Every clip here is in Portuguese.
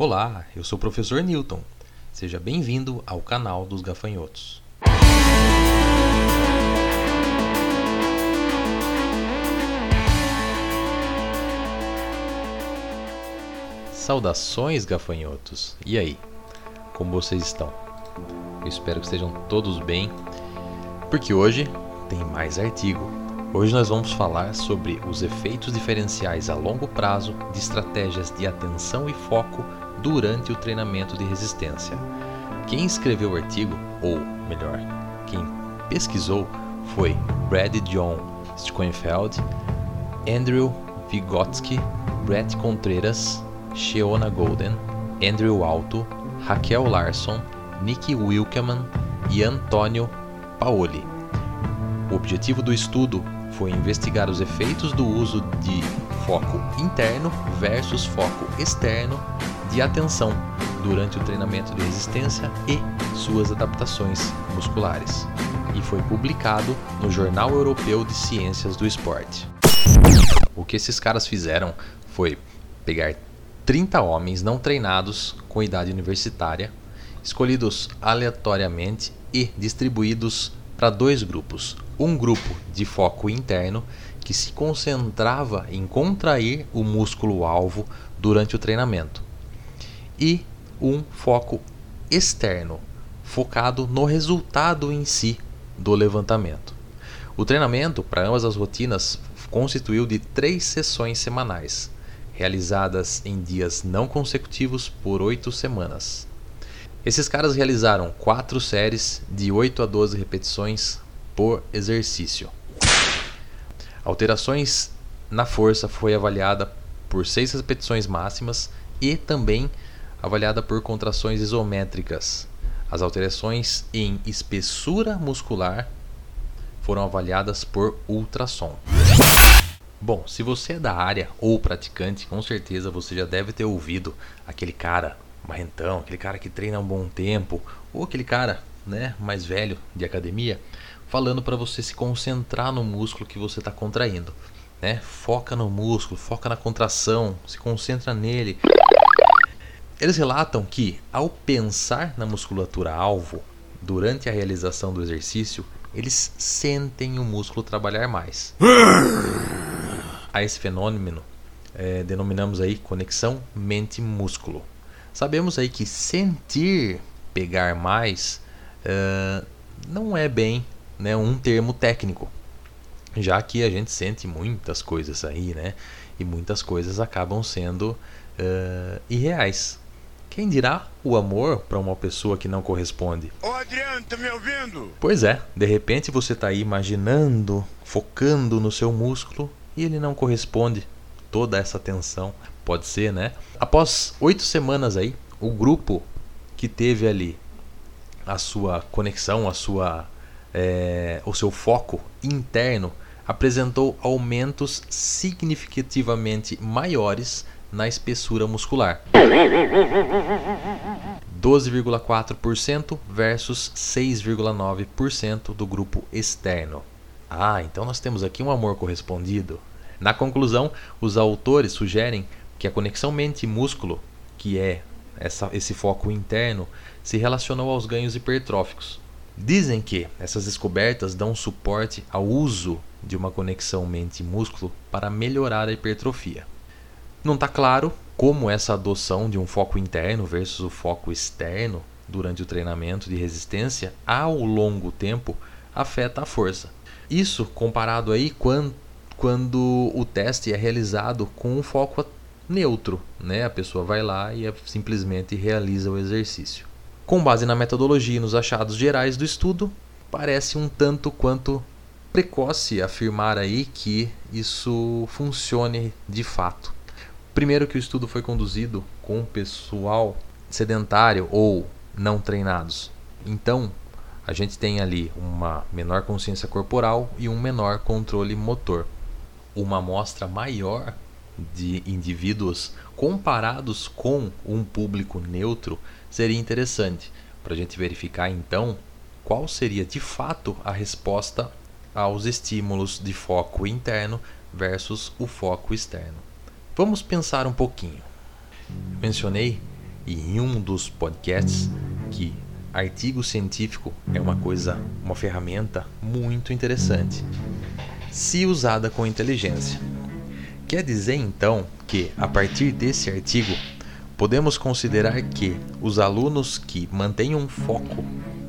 Olá, eu sou o professor Newton. Seja bem-vindo ao canal dos gafanhotos. Saudações, gafanhotos! E aí, como vocês estão? Eu espero que estejam todos bem, porque hoje tem mais artigo. Hoje nós vamos falar sobre os efeitos diferenciais a longo prazo de estratégias de atenção e foco durante o treinamento de resistência. Quem escreveu o artigo, ou melhor, quem pesquisou, foi Brad John Schoenfeld, Andrew Vygotsky, Brett Contreras, Sheona Golden, Andrew Alto, Raquel Larson, Nick Wilkeman e Antônio Paoli. O objetivo do estudo foi investigar os efeitos do uso de foco interno versus foco externo de atenção durante o treinamento de resistência e suas adaptações musculares. E foi publicado no Jornal Europeu de Ciências do Esporte. O que esses caras fizeram foi pegar 30 homens não treinados com idade universitária, escolhidos aleatoriamente e distribuídos para dois grupos. Um grupo de foco interno que se concentrava em contrair o músculo alvo durante o treinamento, e um foco externo, focado no resultado em si do levantamento. O treinamento para ambas as rotinas constituiu de três sessões semanais, realizadas em dias não consecutivos por oito semanas. Esses caras realizaram quatro séries de 8 a 12 repetições por exercício. Alterações na força foi avaliada por 6 repetições máximas e também avaliada por contrações isométricas. As alterações em espessura muscular foram avaliadas por ultrassom. Bom, se você é da área ou praticante, com certeza você já deve ter ouvido aquele cara marrentão, aquele cara que treina há um bom tempo, ou aquele cara, né, mais velho de academia, falando para você se concentrar no músculo que você está contraindo, né? Foca no músculo, foca na contração, se concentra nele. Eles relatam que ao pensar na musculatura alvo durante a realização do exercício, eles sentem o músculo trabalhar mais. A esse fenômeno é, denominamos aí conexão mente-músculo. Sabemos aí que sentir pegar mais uh, não é bem né, um termo técnico, já que a gente sente muitas coisas aí, né? E muitas coisas acabam sendo uh, irreais. Quem dirá o amor para uma pessoa que não corresponde? Ô Adriano, tá me ouvindo? Pois é, de repente você está aí imaginando, focando no seu músculo e ele não corresponde. Toda essa tensão, pode ser, né? Após oito semanas aí, o grupo que teve ali a sua conexão, a sua, é, o seu foco interno apresentou aumentos significativamente maiores na espessura muscular. 12,4% versus 6,9% do grupo externo. Ah, então nós temos aqui um amor correspondido. Na conclusão, os autores sugerem que a conexão mente-músculo, que é essa, esse foco interno, se relacionou aos ganhos hipertróficos. Dizem que essas descobertas dão suporte ao uso de uma conexão mente-músculo para melhorar a hipertrofia. Não está claro como essa adoção de um foco interno versus o foco externo durante o treinamento de resistência ao longo tempo afeta a força. Isso comparado aí quando, quando o teste é realizado com um foco neutro, né? A pessoa vai lá e é, simplesmente realiza o exercício. Com base na metodologia e nos achados gerais do estudo, parece um tanto quanto precoce afirmar aí que isso funcione de fato. Primeiro que o estudo foi conduzido com pessoal sedentário ou não treinados. Então, a gente tem ali uma menor consciência corporal e um menor controle motor. Uma amostra maior de indivíduos comparados com um público neutro seria interessante para a gente verificar então qual seria de fato a resposta aos estímulos de foco interno versus o foco externo. Vamos pensar um pouquinho. Mencionei em um dos podcasts que artigo científico é uma coisa, uma ferramenta muito interessante, se usada com inteligência. Quer dizer então que, a partir desse artigo, podemos considerar que os alunos que mantêm um foco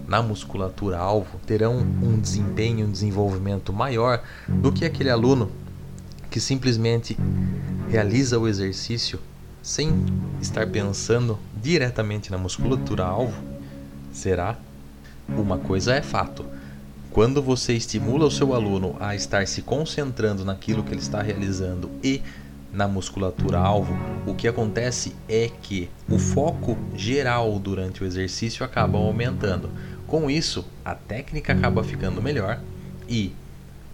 na musculatura alvo terão um desempenho, um desenvolvimento maior do que aquele aluno que simplesmente realiza o exercício sem estar pensando diretamente na musculatura alvo? Será? Uma coisa é fato. Quando você estimula o seu aluno a estar se concentrando naquilo que ele está realizando e na musculatura alvo, o que acontece é que o foco geral durante o exercício acaba aumentando. Com isso, a técnica acaba ficando melhor e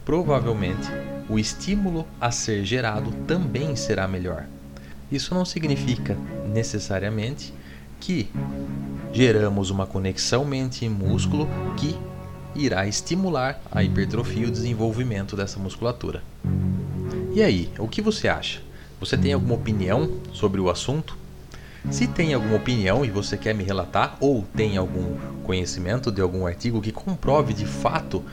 provavelmente o estímulo a ser gerado também será melhor. Isso não significa necessariamente que geramos uma conexão mente e músculo que irá estimular a hipertrofia e o desenvolvimento dessa musculatura. E aí, o que você acha? Você tem alguma opinião sobre o assunto? Se tem alguma opinião e você quer me relatar, ou tem algum conhecimento de algum artigo que comprove de fato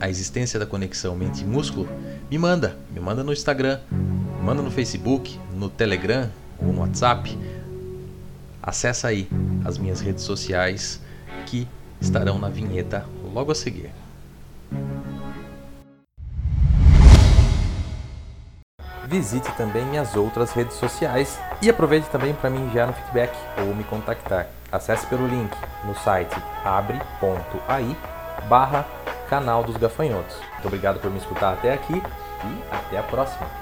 a existência da conexão mente-músculo, me manda. Me manda no Instagram, manda no Facebook, no Telegram ou no WhatsApp. Acesse aí as minhas redes sociais que estarão na vinheta logo a seguir. Visite também minhas outras redes sociais e aproveite também para me enviar um feedback ou me contactar. Acesse pelo link no site abre.ai barra canal dos gafanhotos. Muito obrigado por me escutar até aqui e até a próxima.